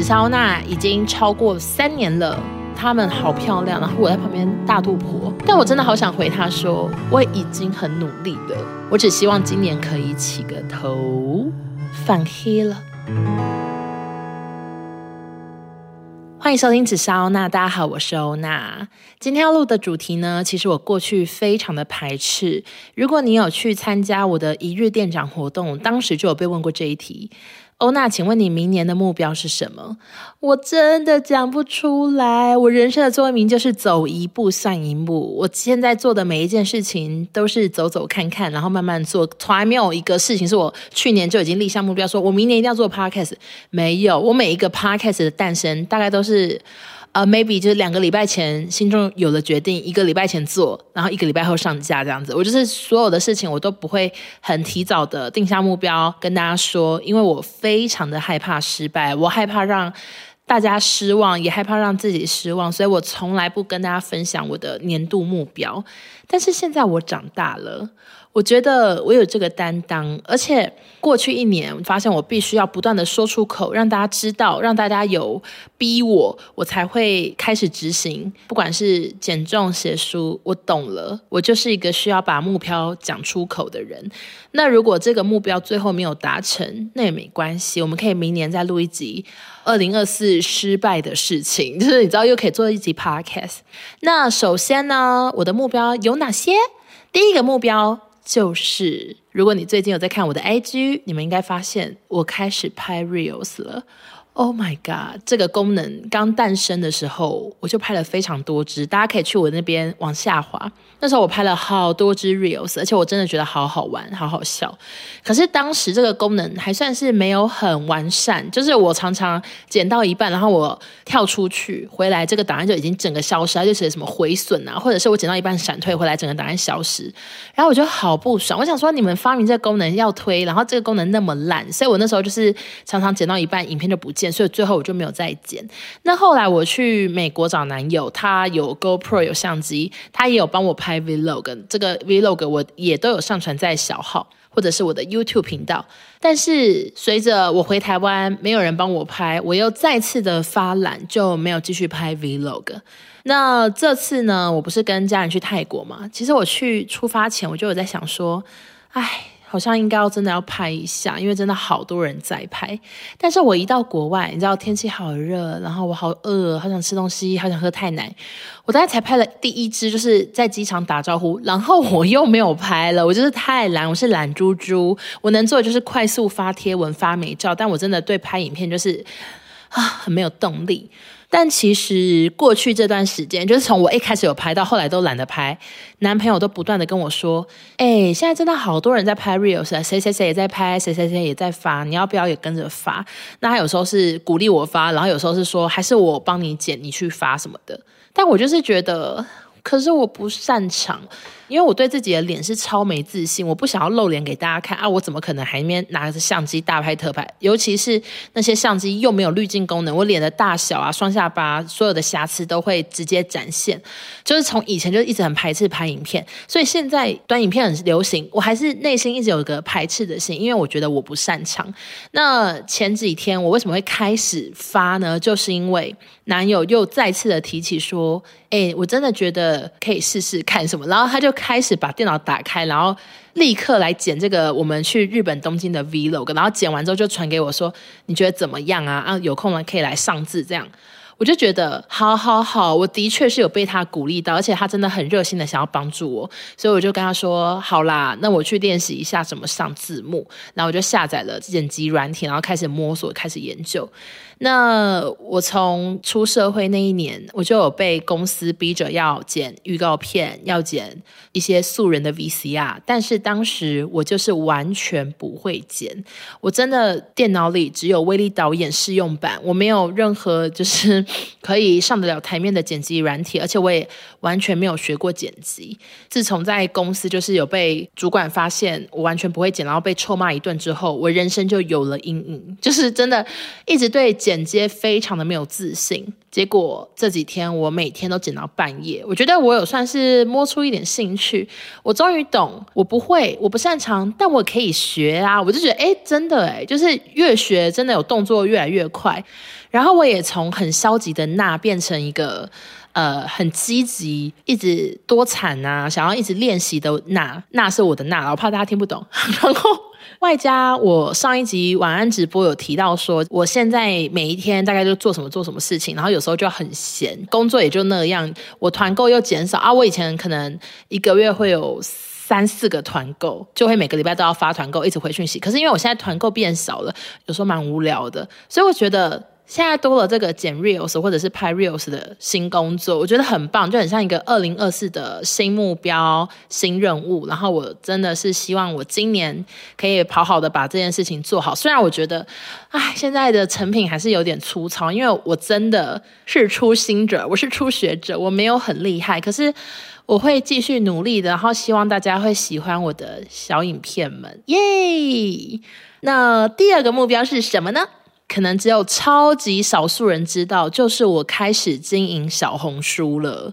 紫砂欧娜已经超过三年了，她们好漂亮，然后我在旁边大肚婆，但我真的好想回她说，我已经很努力了，我只希望今年可以起个头，反黑了。欢迎收听紫砂欧娜，大家好，我是欧娜。今天要录的主题呢，其实我过去非常的排斥。如果你有去参加我的一日店长活动，当时就有被问过这一题。欧娜，请问你明年的目标是什么？我真的讲不出来。我人生的座右铭就是走一步算一步。我现在做的每一件事情都是走走看看，然后慢慢做，从来没有一个事情是我去年就已经立下目标，说我明年一定要做 podcast。没有，我每一个 podcast 的诞生大概都是。呃、，maybe 就是两个礼拜前心中有了决定，一个礼拜前做，然后一个礼拜后上架这样子。我就是所有的事情我都不会很提早的定下目标跟大家说，因为我非常的害怕失败，我害怕让大家失望，也害怕让自己失望，所以我从来不跟大家分享我的年度目标。但是现在我长大了。我觉得我有这个担当，而且过去一年，发现我必须要不断的说出口，让大家知道，让大家有逼我，我才会开始执行。不管是减重、写书，我懂了，我就是一个需要把目标讲出口的人。那如果这个目标最后没有达成，那也没关系，我们可以明年再录一集二零二四失败的事情，就是你知道又可以做一集 podcast。那首先呢，我的目标有哪些？第一个目标。就是，如果你最近有在看我的 IG，你们应该发现我开始拍 Reels 了。Oh my god！这个功能刚诞生的时候，我就拍了非常多支，大家可以去我那边往下滑。那时候我拍了好多支 reels，而且我真的觉得好好玩，好好笑。可是当时这个功能还算是没有很完善，就是我常常剪到一半，然后我跳出去回来，这个档案就已经整个消失，它就写什么毁损啊，或者是我剪到一半闪退回来，整个档案消失。然后我就好不爽，我想说你们发明这个功能要推，然后这个功能那么烂，所以我那时候就是常常剪到一半，影片就不见，所以最后我就没有再剪。那后来我去美国找男友，他有 GoPro 有相机，他也有帮我拍。Vlog，这个 Vlog 我也都有上传在小号或者是我的 YouTube 频道。但是随着我回台湾，没有人帮我拍，我又再次的发懒，就没有继续拍 Vlog。那这次呢，我不是跟家人去泰国吗？其实我去出发前，我就有在想说，哎。好像应该要真的要拍一下，因为真的好多人在拍。但是我一到国外，你知道天气好热，然后我好饿，好想吃东西，好想喝太奶。我大概才拍了第一支，就是在机场打招呼，然后我又没有拍了。我就是太懒，我是懒猪猪。我能做的就是快速发贴文、发美照，但我真的对拍影片就是啊很没有动力。但其实过去这段时间，就是从我一开始有拍到后来都懒得拍，男朋友都不断的跟我说：“哎、欸，现在真的好多人在拍 reels，谁谁谁也在拍，谁谁谁也在发，你要不要也跟着发？”那他有时候是鼓励我发，然后有时候是说：“还是我帮你剪，你去发什么的。”但我就是觉得。可是我不擅长，因为我对自己的脸是超没自信，我不想要露脸给大家看啊！我怎么可能还面拿着相机大拍特拍？尤其是那些相机又没有滤镜功能，我脸的大小啊、双下巴，所有的瑕疵都会直接展现。就是从以前就一直很排斥拍影片，所以现在短影片很流行，我还是内心一直有个排斥的心，因为我觉得我不擅长。那前几天我为什么会开始发呢？就是因为男友又再次的提起说：“哎，我真的觉得。”可以试试看什么，然后他就开始把电脑打开，然后立刻来剪这个我们去日本东京的 Vlog，然后剪完之后就传给我说，你觉得怎么样啊？啊，有空了可以来上字这样。我就觉得好好好，我的确是有被他鼓励到，而且他真的很热心的想要帮助我，所以我就跟他说好啦，那我去练习一下怎么上字幕，然后我就下载了剪辑软体，然后开始摸索，开始研究。那我从出社会那一年，我就有被公司逼着要剪预告片，要剪一些素人的 VCR，但是当时我就是完全不会剪，我真的电脑里只有威力导演试用版，我没有任何就是。可以上得了台面的剪辑软体，而且我也完全没有学过剪辑。自从在公司就是有被主管发现我完全不会剪，然后被臭骂一顿之后，我人生就有了阴影，就是真的一直对剪剪接非常的没有自信。结果这几天我每天都剪到半夜，我觉得我有算是摸出一点兴趣，我终于懂，我不会，我不擅长，但我可以学啊！我就觉得，哎，真的哎，就是越学真的有动作越来越快。然后我也从很消极的娜变成一个呃很积极、一直多产啊，想要一直练习的娜。娜是我的娜，我怕大家听不懂。然后外加我上一集晚安直播有提到说，我现在每一天大概就做什么做什么事情，然后有时候就很闲，工作也就那样。我团购又减少啊，我以前可能一个月会有三四个团购，就会每个礼拜都要发团购，一直回讯息。可是因为我现在团购变少了，有时候蛮无聊的，所以我觉得。现在多了这个剪 reels 或者是拍 reels 的新工作，我觉得很棒，就很像一个二零二四的新目标、新任务。然后我真的是希望我今年可以好好的把这件事情做好。虽然我觉得，哎，现在的成品还是有点粗糙，因为我真的是初心者，我是初学者，我没有很厉害。可是我会继续努力的，然后希望大家会喜欢我的小影片们，耶！那第二个目标是什么呢？可能只有超级少数人知道，就是我开始经营小红书了。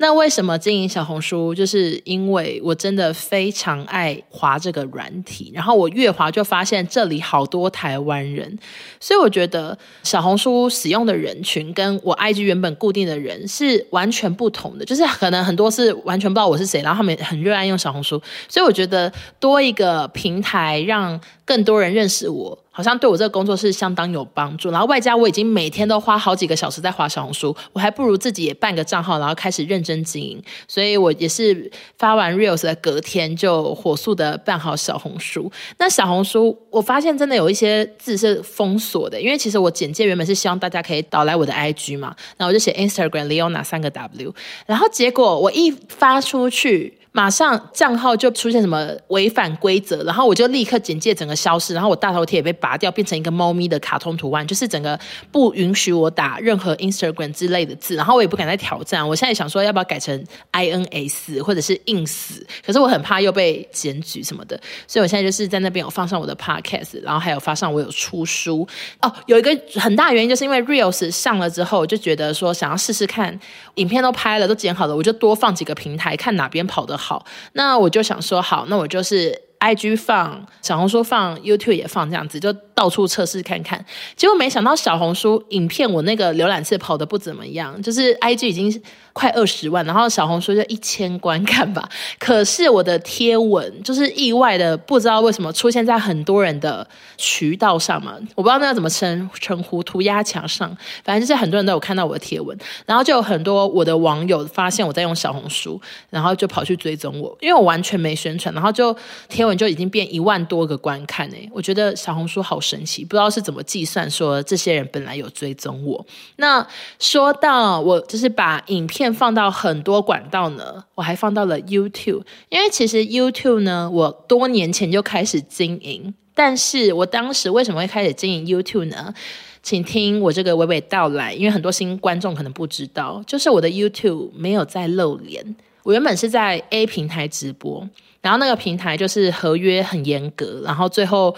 那为什么经营小红书？就是因为我真的非常爱滑这个软体，然后我越滑就发现这里好多台湾人，所以我觉得小红书使用的人群跟我 IG 原本固定的人是完全不同的，就是可能很多是完全不知道我是谁，然后他们很热爱用小红书，所以我觉得多一个平台让更多人认识我。好像对我这个工作是相当有帮助，然后外加我已经每天都花好几个小时在滑小红书，我还不如自己也办个账号，然后开始认真经营。所以我也是发完 reels 的隔天就火速的办好小红书。那小红书我发现真的有一些字是封锁的，因为其实我简介原本是希望大家可以导来我的 IG 嘛，然后我就写 Instagram Leona 三个 W，然后结果我一发出去。马上账号就出现什么违反规则，然后我就立刻简介整个消失，然后我大头贴也被拔掉，变成一个猫咪的卡通图案，就是整个不允许我打任何 Instagram 之类的字，然后我也不敢再挑战。我现在想说要不要改成 INS 或者是 ins，可是我很怕又被检举什么的，所以我现在就是在那边有放上我的 podcast，然后还有发上我有出书哦。有一个很大原因就是因为 Reels 上了之后，我就觉得说想要试试看，影片都拍了都剪好了，我就多放几个平台看哪边跑得好。好，那我就想说，好，那我就是 IG 放，小红书放，YouTube 也放，这样子就。到处测试看看，结果没想到小红书影片我那个浏览器跑得不怎么样，就是 IG 已经快二十万，然后小红书就一千观看吧。可是我的贴文就是意外的，不知道为什么出现在很多人的渠道上嘛，我不知道那要怎么称称呼，涂鸦墙上，反正就是很多人都有看到我的贴文，然后就有很多我的网友发现我在用小红书，然后就跑去追踪我，因为我完全没宣传，然后就贴文就已经变一万多个观看呢，我觉得小红书好。神奇，不知道是怎么计算，说这些人本来有追踪我。那说到我就是把影片放到很多管道呢，我还放到了 YouTube，因为其实 YouTube 呢，我多年前就开始经营，但是我当时为什么会开始经营 YouTube 呢？请听我这个娓娓道来，因为很多新观众可能不知道，就是我的 YouTube 没有在露脸，我原本是在 A 平台直播，然后那个平台就是合约很严格，然后最后。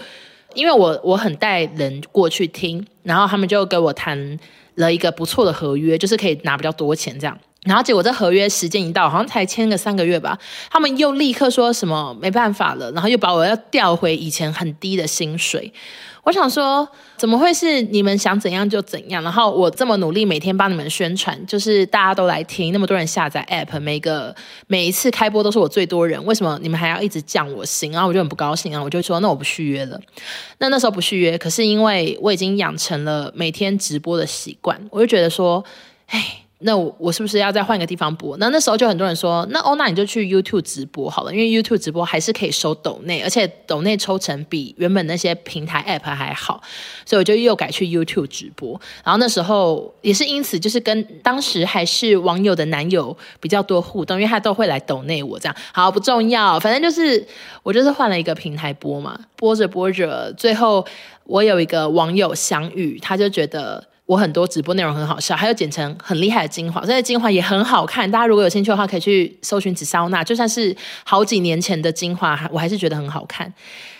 因为我我很带人过去听，然后他们就给我谈了一个不错的合约，就是可以拿比较多钱这样。然后结果这合约时间一到，好像才签个三个月吧，他们又立刻说什么没办法了，然后又把我要调回以前很低的薪水。我想说，怎么会是你们想怎样就怎样？然后我这么努力，每天帮你们宣传，就是大家都来听，那么多人下载 App，每个每一次开播都是我最多人，为什么你们还要一直降我薪？然后我就很不高兴啊，我就说那我不续约了。那那时候不续约，可是因为我已经养成了每天直播的习惯，我就觉得说，哎。那我是不是要再换个地方播？那那时候就很多人说，那欧娜你就去 YouTube 直播好了，因为 YouTube 直播还是可以收抖内，而且抖内抽成比原本那些平台 App 还好，所以我就又改去 YouTube 直播。然后那时候也是因此，就是跟当时还是网友的男友比较多互动，因为他都会来抖内我这样。好，不重要，反正就是我就是换了一个平台播嘛，播着播着，最后我有一个网友相遇，他就觉得。我很多直播内容很好笑，还有剪成很厉害的精华，所以精华也很好看。大家如果有兴趣的话，可以去搜寻紫砂欧娜，就算是好几年前的精华，我还是觉得很好看。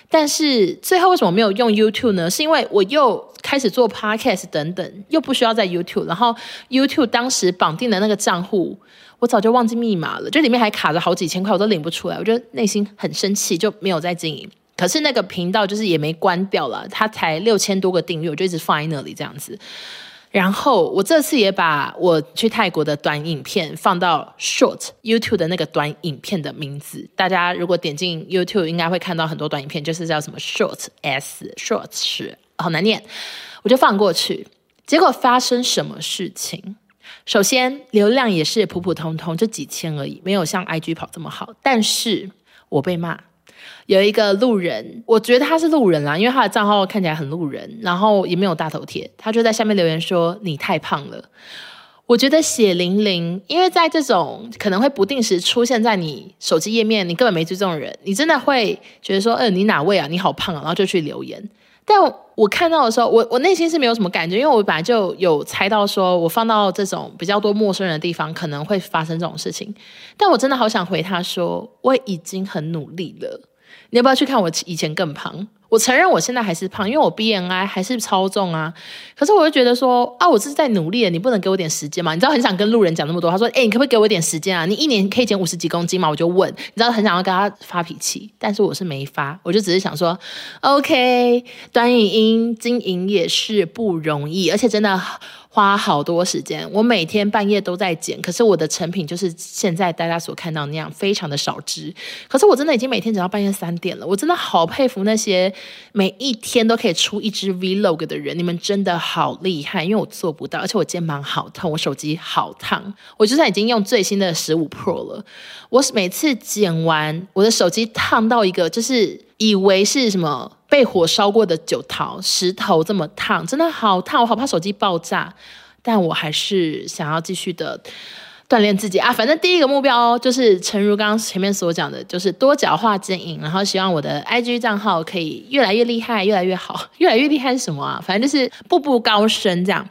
但是最后为什么没有用 YouTube 呢？是因为我又开始做 Podcast 等等，又不需要在 YouTube。然后 YouTube 当时绑定的那个账户，我早就忘记密码了，就里面还卡着好几千块，我都领不出来。我觉得内心很生气，就没有再经营。可是那个频道就是也没关掉了，它才六千多个订阅，我就一直放在那里这样子。然后我这次也把我去泰国的短影片放到 Short YouTube 的那个短影片的名字，大家如果点进 YouTube 应该会看到很多短影片，就是叫什么 Short S Short 是好难念，我就放过去。结果发生什么事情？首先流量也是普普通通，就几千而已，没有像 IG 跑这么好。但是我被骂。有一个路人，我觉得他是路人啦，因为他的账号看起来很路人，然后也没有大头贴，他就在下面留言说：“你太胖了。”我觉得血淋淋，因为在这种可能会不定时出现在你手机页面，你根本没追踪的人，你真的会觉得说：“嗯、呃，你哪位啊？你好胖啊！”然后就去留言。但我看到的时候，我我内心是没有什么感觉，因为我本来就有猜到说，我放到这种比较多陌生人的地方，可能会发生这种事情。但我真的好想回他说：“我已经很努力了。”你要不要去看我以前更胖？我承认我现在还是胖，因为我 BMI 还是超重啊。可是我就觉得说啊，我这是在努力的，你不能给我点时间吗？你知道很想跟路人讲那么多，他说，哎，你可不可以给我点时间啊？你一年可以减五十几公斤吗？我就问，你知道很想要跟他发脾气，但是我是没发，我就只是想说，OK，短影音经营也是不容易，而且真的。花好多时间，我每天半夜都在剪，可是我的成品就是现在大家所看到那样，非常的少支。可是我真的已经每天剪到半夜三点了，我真的好佩服那些每一天都可以出一支 Vlog 的人，你们真的好厉害，因为我做不到，而且我肩膀好痛，我手机好烫，我就算已经用最新的十五 Pro 了，我每次剪完，我的手机烫到一个就是以为是什么。被火烧过的酒桃石头这么烫，真的好烫，我好怕手机爆炸。但我还是想要继续的锻炼自己啊！反正第一个目标就是，诚如刚刚前面所讲的，就是多角化经营，然后希望我的 IG 账号可以越来越厉害，越来越好。越来越厉害是什么啊？反正就是步步高升这样。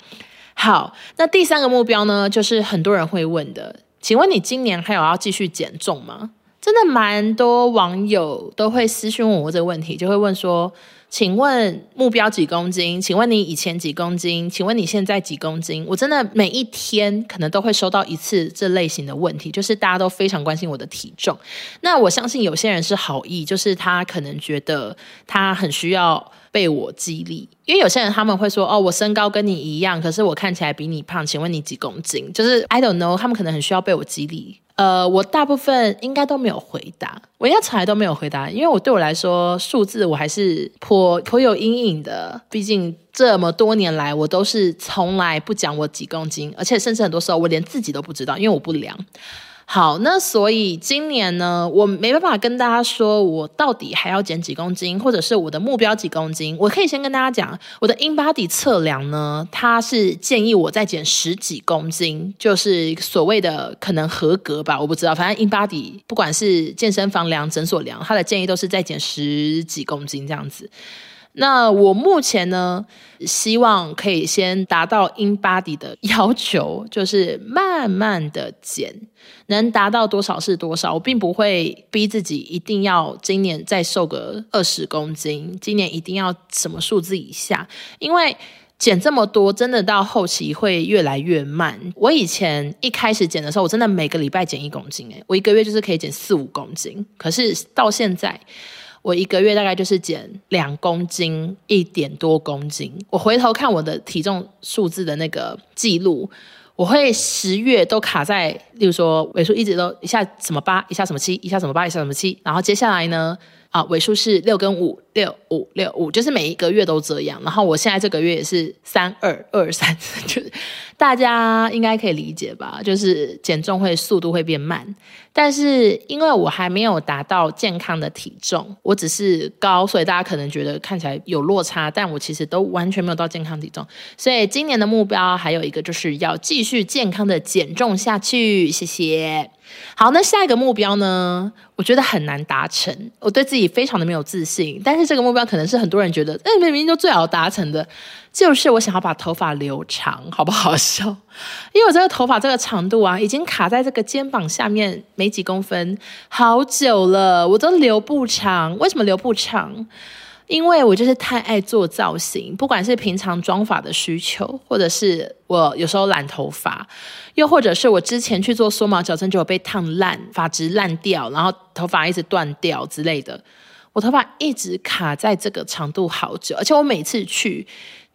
好，那第三个目标呢，就是很多人会问的，请问你今年还有要继续减重吗？真的蛮多网友都会私讯问我这个问题，就会问说：“请问目标几公斤？请问你以前几公斤？请问你现在几公斤？”我真的每一天可能都会收到一次这类型的问题，就是大家都非常关心我的体重。那我相信有些人是好意，就是他可能觉得他很需要被我激励，因为有些人他们会说：“哦，我身高跟你一样，可是我看起来比你胖，请问你几公斤？”就是 I don't know，他们可能很需要被我激励。呃，我大部分应该都没有回答，我应该从来都没有回答，因为我对我来说数字我还是颇颇有阴影的，毕竟这么多年来我都是从来不讲我几公斤，而且甚至很多时候我连自己都不知道，因为我不量。好，那所以今年呢，我没办法跟大家说我到底还要减几公斤，或者是我的目标几公斤。我可以先跟大家讲，我的 InBody 测量呢，它是建议我再减十几公斤，就是所谓的可能合格吧，我不知道。反正 InBody 不管是健身房量、诊所量，它的建议都是再减十几公斤这样子。那我目前呢，希望可以先达到 InBody 的要求，就是慢慢的减，能达到多少是多少。我并不会逼自己一定要今年再瘦个二十公斤，今年一定要什么数字以下，因为减这么多，真的到后期会越来越慢。我以前一开始减的时候，我真的每个礼拜减一公斤，诶，我一个月就是可以减四五公斤，可是到现在。我一个月大概就是减两公斤，一点多公斤。我回头看我的体重数字的那个记录，我会十月都卡在，例如说尾数一直都一下什么八，一下什么七，一下什么八，一下什么七，然后接下来呢，啊尾数是六跟五。六五六五，就是每一个月都这样。然后我现在这个月也是三二二三，就是大家应该可以理解吧？就是减重会速度会变慢，但是因为我还没有达到健康的体重，我只是高，所以大家可能觉得看起来有落差，但我其实都完全没有到健康体重。所以今年的目标还有一个就是要继续健康的减重下去。谢谢。好，那下一个目标呢？我觉得很难达成，我对自己非常的没有自信，但是。这个目标可能是很多人觉得，哎，明明就最好达成的，就是我想要把头发留长，好不好笑？因为我这个头发这个长度啊，已经卡在这个肩膀下面没几公分，好久了，我都留不长。为什么留不长？因为我就是太爱做造型，不管是平常妆发的需求，或者是我有时候染头发，又或者是我之前去做缩毛矫正，就有被烫烂，发质烂掉，然后头发一直断掉之类的。我头发一直卡在这个长度好久，而且我每次去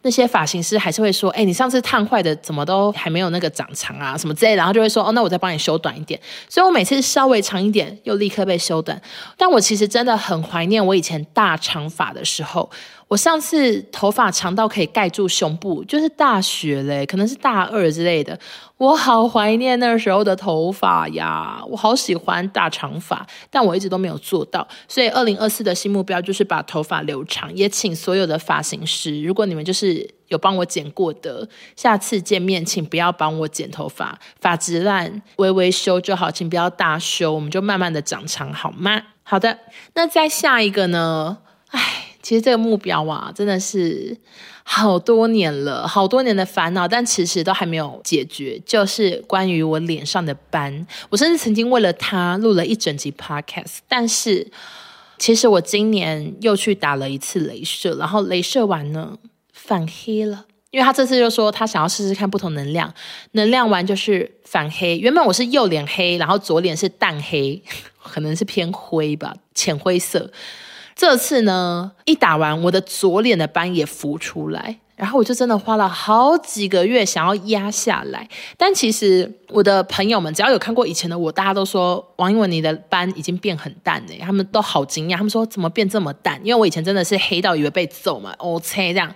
那些发型师还是会说，哎，你上次烫坏的怎么都还没有那个长长啊，什么之类的，然后就会说，哦，那我再帮你修短一点。所以我每次稍微长一点，又立刻被修短。但我其实真的很怀念我以前大长发的时候。我上次头发长到可以盖住胸部，就是大学嘞，可能是大二之类的。我好怀念那时候的头发呀，我好喜欢大长发，但我一直都没有做到。所以，二零二四的新目标就是把头发留长。也请所有的发型师，如果你们就是有帮我剪过的，下次见面请不要帮我剪头发，发质烂，微微修就好，请不要大修，我们就慢慢的长长好吗？好的，那再下一个呢？唉。其实这个目标啊，真的是好多年了，好多年的烦恼，但迟迟都还没有解决。就是关于我脸上的斑，我甚至曾经为了它录了一整集 podcast。但是，其实我今年又去打了一次镭射，然后镭射完呢，反黑了。因为他这次就说他想要试试看不同能量，能量完就是反黑。原本我是右脸黑，然后左脸是淡黑，可能是偏灰吧，浅灰色。这次呢，一打完，我的左脸的斑也浮出来。然后我就真的花了好几个月想要压下来，但其实我的朋友们只要有看过以前的我，大家都说王英文你的斑已经变很淡了，他们都好惊讶，他们说怎么变这么淡？因为我以前真的是黑到以为被揍嘛，OK 这样，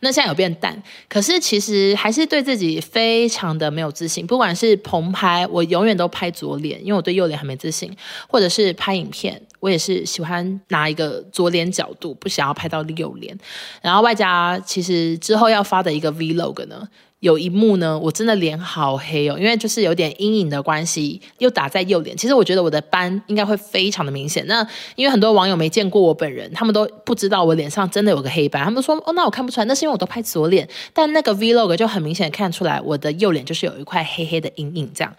那现在有变淡，可是其实还是对自己非常的没有自信，不管是棚拍，我永远都拍左脸，因为我对右脸还没自信，或者是拍影片，我也是喜欢拿一个左脸角度，不想要拍到右脸，然后外加其实。之后要发的一个 Vlog 呢，有一幕呢，我真的脸好黑哦，因为就是有点阴影的关系，又打在右脸。其实我觉得我的斑应该会非常的明显。那因为很多网友没见过我本人，他们都不知道我脸上真的有个黑斑，他们说哦，那我看不出来，那是因为我都拍左脸。但那个 Vlog 就很明显看出来，我的右脸就是有一块黑黑的阴影这样。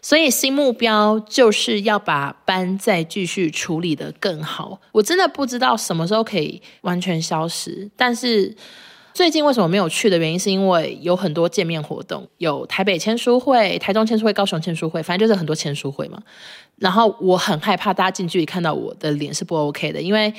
所以新目标就是要把斑再继续处理得更好。我真的不知道什么时候可以完全消失，但是。最近为什么没有去的原因，是因为有很多见面活动，有台北签书会、台中签书会、高雄签书会，反正就是很多签书会嘛。然后我很害怕大家近距离看到我的脸是不 OK 的，因为。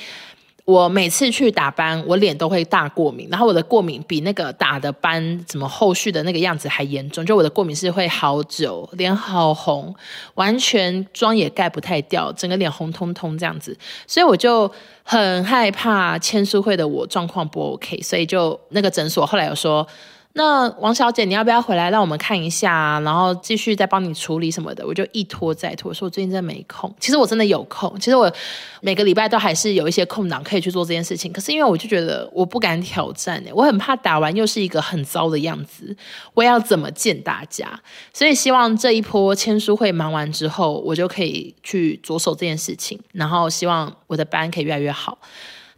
我每次去打斑，我脸都会大过敏，然后我的过敏比那个打的斑怎么后续的那个样子还严重，就我的过敏是会好久，脸好红，完全妆也盖不太掉，整个脸红彤彤这样子，所以我就很害怕签书会的我状况不 OK，所以就那个诊所后来有说。那王小姐，你要不要回来让我们看一下，然后继续再帮你处理什么的？我就一拖再拖，说我最近真的没空。其实我真的有空，其实我每个礼拜都还是有一些空档可以去做这件事情。可是因为我就觉得我不敢挑战，我很怕打完又是一个很糟的样子，我要怎么见大家？所以希望这一波签书会忙完之后，我就可以去着手这件事情，然后希望我的班可以越来越好。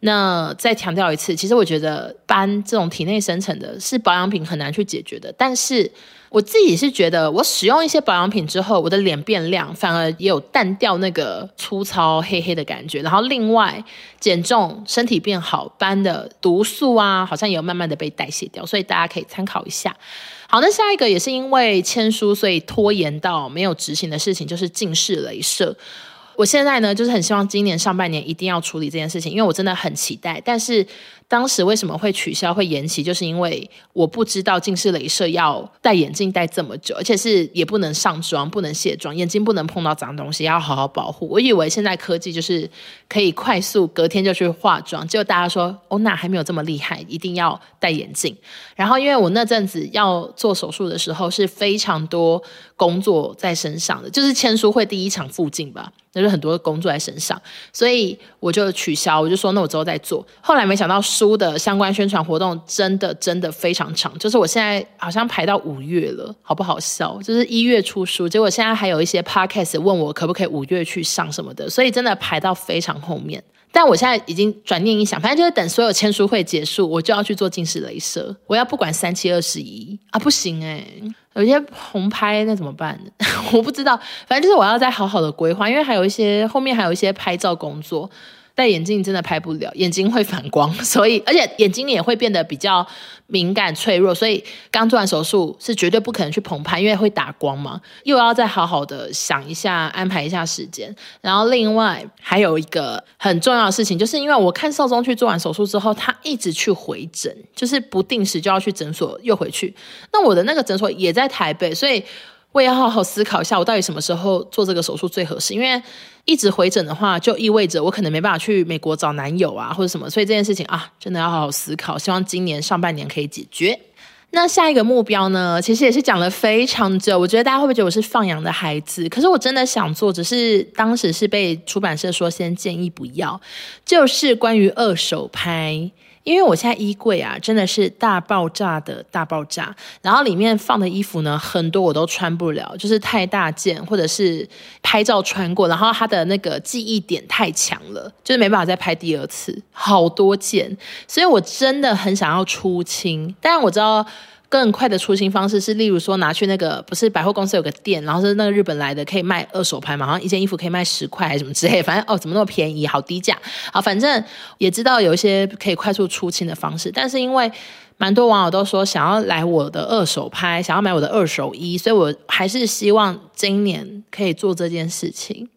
那再强调一次，其实我觉得斑这种体内生成的，是保养品很难去解决的。但是我自己是觉得，我使用一些保养品之后，我的脸变亮，反而也有淡掉那个粗糙黑黑的感觉。然后另外减重，身体变好，斑的毒素啊，好像也有慢慢的被代谢掉。所以大家可以参考一下。好，那下一个也是因为签书，所以拖延到没有执行的事情，就是近视雷射。我现在呢，就是很希望今年上半年一定要处理这件事情，因为我真的很期待，但是。当时为什么会取消、会延期，就是因为我不知道近视雷射要戴眼镜戴这么久，而且是也不能上妆、不能卸妆，眼睛不能碰到脏东西，要好好保护。我以为现在科技就是可以快速隔天就去化妆，结果大家说哦，那还没有这么厉害，一定要戴眼镜。然后因为我那阵子要做手术的时候是非常多工作在身上的，就是签书会第一场附近吧，那就很多工作在身上，所以我就取消，我就说那我之后再做。后来没想到。书的相关宣传活动真的真的非常长，就是我现在好像排到五月了，好不好笑？就是一月出书，结果现在还有一些 podcast 问我可不可以五月去上什么的，所以真的排到非常后面。但我现在已经转念一想，反正就是等所有签书会结束，我就要去做近视雷射。我要不管三七二十一啊，不行哎、欸，有些红拍那怎么办？我不知道，反正就是我要再好好的规划，因为还有一些后面还有一些拍照工作。戴眼镜真的拍不了，眼睛会反光，所以而且眼睛也会变得比较敏感脆弱，所以刚做完手术是绝对不可能去棚拍，因为会打光嘛，又要再好好的想一下，安排一下时间。然后另外还有一个很重要的事情，就是因为我看少宗去做完手术之后，他一直去回诊，就是不定时就要去诊所又回去。那我的那个诊所也在台北，所以。我也要好好思考一下，我到底什么时候做这个手术最合适？因为一直回诊的话，就意味着我可能没办法去美国找男友啊，或者什么。所以这件事情啊，真的要好好思考。希望今年上半年可以解决。那下一个目标呢？其实也是讲了非常久。我觉得大家会不会觉得我是放羊的孩子？可是我真的想做，只是当时是被出版社说先建议不要，就是关于二手拍。因为我现在衣柜啊，真的是大爆炸的大爆炸，然后里面放的衣服呢，很多我都穿不了，就是太大件，或者是拍照穿过，然后它的那个记忆点太强了，就是没办法再拍第二次，好多件，所以我真的很想要出清，但我知道。更快的出清方式是，例如说拿去那个不是百货公司有个店，然后是那个日本来的，可以卖二手拍嘛，好像一件衣服可以卖十块还是什么之类，反正哦怎么那么便宜，好低价啊，反正也知道有一些可以快速出清的方式，但是因为蛮多网友都说想要来我的二手拍，想要买我的二手衣，所以我还是希望今年可以做这件事情，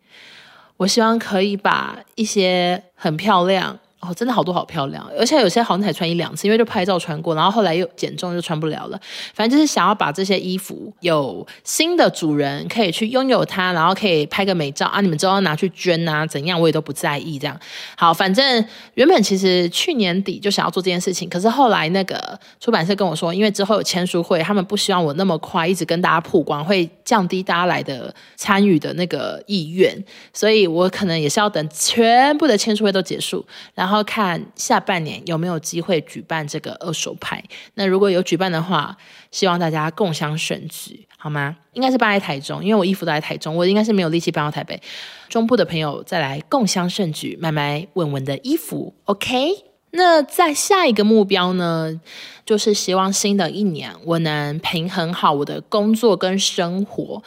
我希望可以把一些很漂亮。真的好多好漂亮，而且有些好像才穿一两次，因为就拍照穿过，然后后来又减重就穿不了了。反正就是想要把这些衣服有新的主人可以去拥有它，然后可以拍个美照啊，你们之后拿去捐啊，怎样我也都不在意。这样好，反正原本其实去年底就想要做这件事情，可是后来那个出版社跟我说，因为之后有签书会，他们不希望我那么快一直跟大家曝光，会降低大家来的参与的那个意愿，所以我可能也是要等全部的签书会都结束，然后。要看下半年有没有机会举办这个二手拍。那如果有举办的话，希望大家共襄盛举，好吗？应该是搬来台中，因为我衣服都在台中，我应该是没有力气搬到台北。中部的朋友再来共襄盛举，买买稳稳的衣服，OK？那再下一个目标呢，就是希望新的一年我能平衡好我的工作跟生活。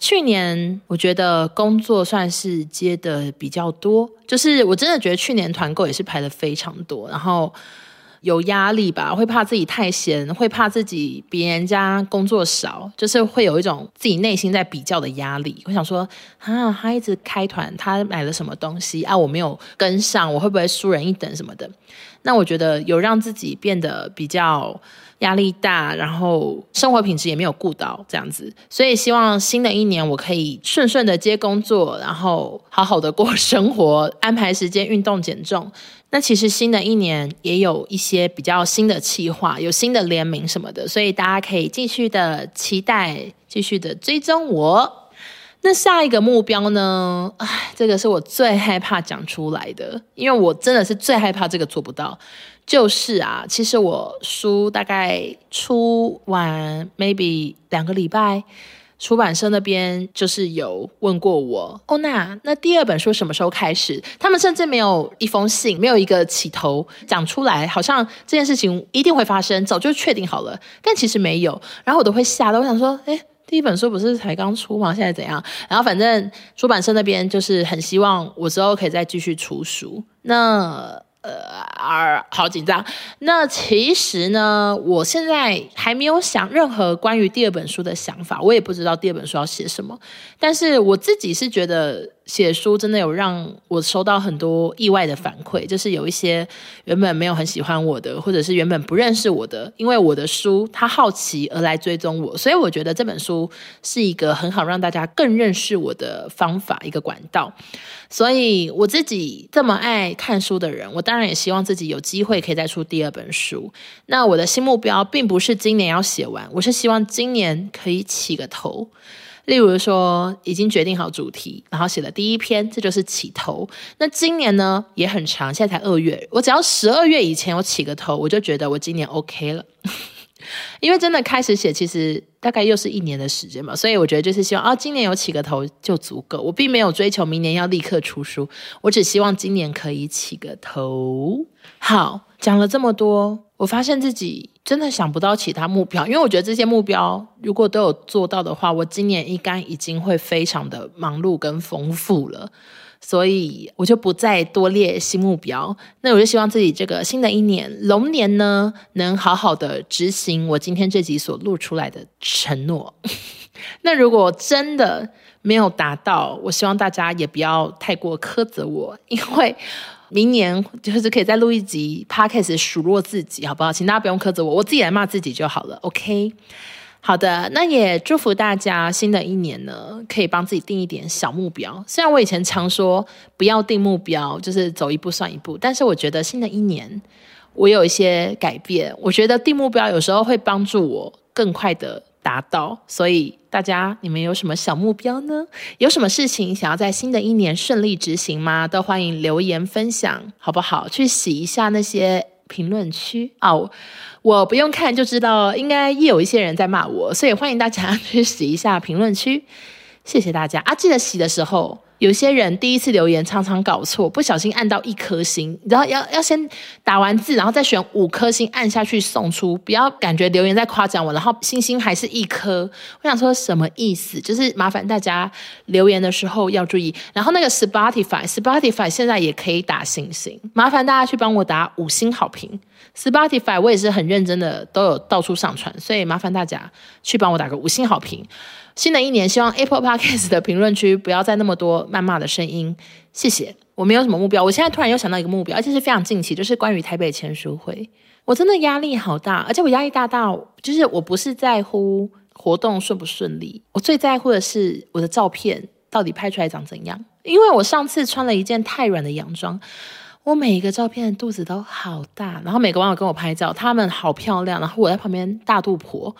去年我觉得工作算是接的比较多，就是我真的觉得去年团购也是排的非常多，然后有压力吧，会怕自己太闲，会怕自己比人家工作少，就是会有一种自己内心在比较的压力。我想说啊，他一直开团，他买了什么东西啊，我没有跟上，我会不会输人一等什么的？那我觉得有让自己变得比较。压力大，然后生活品质也没有顾到这样子，所以希望新的一年我可以顺顺的接工作，然后好好的过生活，安排时间运动减重。那其实新的一年也有一些比较新的企划，有新的联名什么的，所以大家可以继续的期待，继续的追踪我。那下一个目标呢？唉，这个是我最害怕讲出来的，因为我真的是最害怕这个做不到。就是啊，其实我书大概出完，maybe 两个礼拜，出版社那边就是有问过我，欧娜，那第二本书什么时候开始？他们甚至没有一封信，没有一个起头讲出来，好像这件事情一定会发生，早就确定好了，但其实没有。然后我都会吓到，我想说，诶，第一本书不是才刚出吗？现在怎样？然后反正出版社那边就是很希望我之后可以再继续出书。那。呃，好紧张。那其实呢，我现在还没有想任何关于第二本书的想法，我也不知道第二本书要写什么。但是我自己是觉得。写书真的有让我收到很多意外的反馈，就是有一些原本没有很喜欢我的，或者是原本不认识我的，因为我的书他好奇而来追踪我，所以我觉得这本书是一个很好让大家更认识我的方法，一个管道。所以我自己这么爱看书的人，我当然也希望自己有机会可以再出第二本书。那我的新目标并不是今年要写完，我是希望今年可以起个头。例如说，已经决定好主题，然后写了第一篇，这就是起头。那今年呢也很长，现在才二月，我只要十二月以前我起个头，我就觉得我今年 OK 了。因为真的开始写，其实大概又是一年的时间嘛，所以我觉得就是希望啊，今年有起个头就足够。我并没有追求明年要立刻出书，我只希望今年可以起个头。好，讲了这么多。我发现自己真的想不到其他目标，因为我觉得这些目标如果都有做到的话，我今年应该已经会非常的忙碌跟丰富了。所以我就不再多列新目标。那我就希望自己这个新的一年龙年呢，能好好的执行我今天这集所录出来的承诺。那如果真的没有达到，我希望大家也不要太过苛责我，因为明年就是可以再录一集 Podcast 数落自己，好不好？请大家不用苛责我，我自己来骂自己就好了。OK。好的，那也祝福大家新的一年呢，可以帮自己定一点小目标。虽然我以前常说不要定目标，就是走一步算一步，但是我觉得新的一年我有一些改变。我觉得定目标有时候会帮助我更快的达到。所以大家，你们有什么小目标呢？有什么事情想要在新的一年顺利执行吗？都欢迎留言分享，好不好？去洗一下那些评论区哦。我不用看就知道，应该也有一些人在骂我，所以欢迎大家 去洗一下评论区，谢谢大家啊！记得洗的时候。有些人第一次留言常常搞错，不小心按到一颗星，然后要要先打完字，然后再选五颗星按下去送出，不要感觉留言在夸奖我，然后星星还是一颗。我想说什么意思？就是麻烦大家留言的时候要注意。然后那个 Spotify，Spotify 现在也可以打星星，麻烦大家去帮我打五星好评。Spotify 我也是很认真的，都有到处上传，所以麻烦大家去帮我打个五星好评。新的一年，希望 Apple Podcast 的评论区不要再那么多谩骂的声音，谢谢。我没有什么目标，我现在突然又想到一个目标，而且是非常近期，就是关于台北签书会。我真的压力好大，而且我压力大到，就是我不是在乎活动顺不顺利，我最在乎的是我的照片到底拍出来长怎样。因为我上次穿了一件太软的洋装。我每一个照片的肚子都好大，然后每个网友跟我拍照，他们好漂亮，然后我在旁边大肚婆，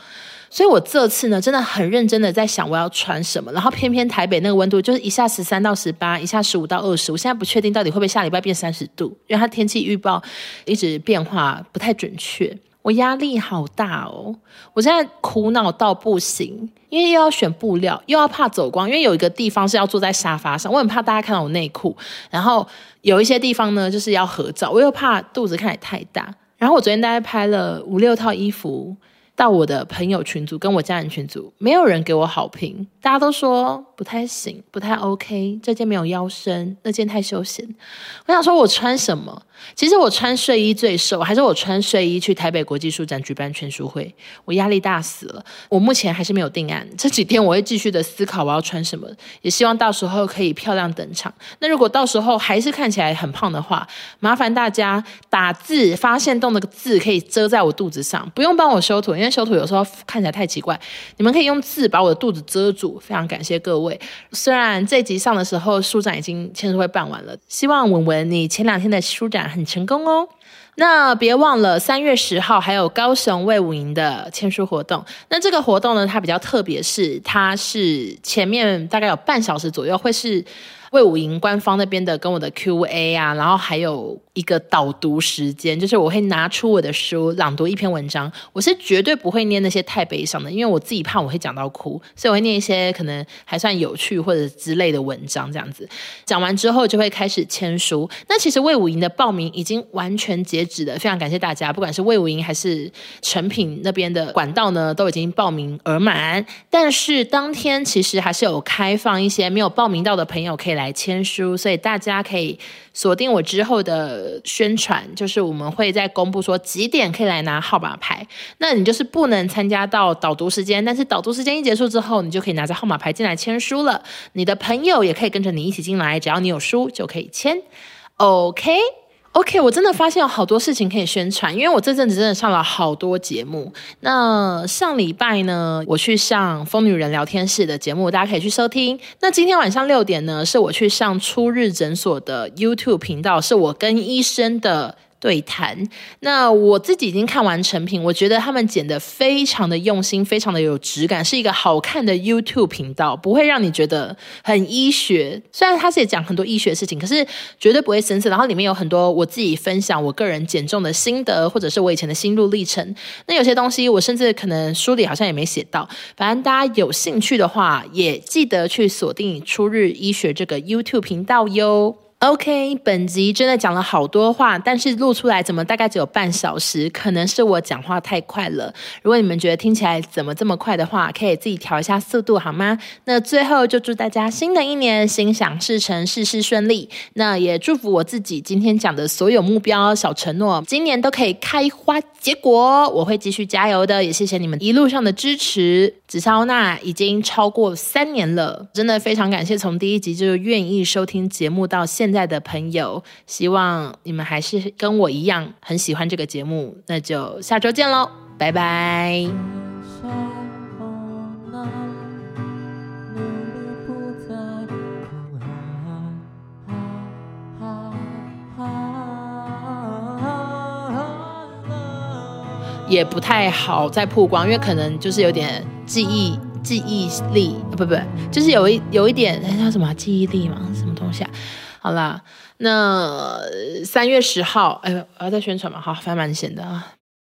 所以我这次呢真的很认真的在想我要穿什么，然后偏偏台北那个温度就是一下十三到十八，一下十五到二十，我现在不确定到底会不会下礼拜变三十度，因为它天气预报一直变化不太准确。我压力好大哦！我现在苦恼到不行，因为又要选布料，又要怕走光，因为有一个地方是要坐在沙发上，我很怕大家看到我内裤。然后有一些地方呢，就是要合照，我又怕肚子看起来太大。然后我昨天大概拍了五六套衣服。到我的朋友群组跟我家人群组，没有人给我好评，大家都说不太行，不太 OK，这件没有腰身，那件太休闲。我想说，我穿什么？其实我穿睡衣最瘦，还是我穿睡衣去台北国际书展举办签书会？我压力大死了。我目前还是没有定案，这几天我会继续的思考我要穿什么，也希望到时候可以漂亮登场。那如果到时候还是看起来很胖的话，麻烦大家打字发现洞那个字可以遮在我肚子上，不用帮我修图，因为。修图有时候看起来太奇怪，你们可以用字把我的肚子遮住，非常感谢各位。虽然这集上的时候书展已经签书会办完了，希望文文你前两天的书展很成功哦。那别忘了三月十号还有高雄魏武营的签书活动。那这个活动呢，它比较特别，是它是前面大概有半小时左右会是。魏武营官方那边的跟我的 Q&A 啊，然后还有一个导读时间，就是我会拿出我的书朗读一篇文章。我是绝对不会念那些太悲伤的，因为我自己怕我会讲到哭，所以我会念一些可能还算有趣或者之类的文章。这样子讲完之后，就会开始签书。那其实魏武营的报名已经完全截止了，非常感谢大家，不管是魏武营还是成品那边的管道呢，都已经报名额满。但是当天其实还是有开放一些没有报名到的朋友可以来签书，所以大家可以锁定我之后的宣传，就是我们会再公布说几点可以来拿号码牌。那你就是不能参加到导读时间，但是导读时间一结束之后，你就可以拿着号码牌进来签书了。你的朋友也可以跟着你一起进来，只要你有书就可以签。OK。OK，我真的发现有好多事情可以宣传，因为我这阵子真的上了好多节目。那上礼拜呢，我去上疯女人聊天室的节目，大家可以去收听。那今天晚上六点呢，是我去上初日诊所的 YouTube 频道，是我跟医生的。对谈，那我自己已经看完成品，我觉得他们剪得非常的用心，非常的有质感，是一个好看的 YouTube 频道，不会让你觉得很医学。虽然他是也讲很多医学事情，可是绝对不会生涩。然后里面有很多我自己分享我个人减重的心得，或者是我以前的心路历程。那有些东西我甚至可能书里好像也没写到。反正大家有兴趣的话，也记得去锁定初日医学这个 YouTube 频道哟。OK，本集真的讲了好多话，但是录出来怎么大概只有半小时？可能是我讲话太快了。如果你们觉得听起来怎么这么快的话，可以自己调一下速度好吗？那最后就祝大家新的一年心想事成，事事顺利。那也祝福我自己今天讲的所有目标、小承诺，今年都可以开花结果。我会继续加油的，也谢谢你们一路上的支持。紫砂欧娜已经超过三年了，真的非常感谢从第一集就愿意收听节目到现现在的朋友，希望你们还是跟我一样很喜欢这个节目。那就下周见喽，拜拜。也不太好再曝光，因为可能就是有点记忆记忆力，不不，就是有一有一点那叫什么记忆力嘛，什么东西啊？好啦，那三月十号，哎，我要再宣传嘛，好，还蛮闲的啊。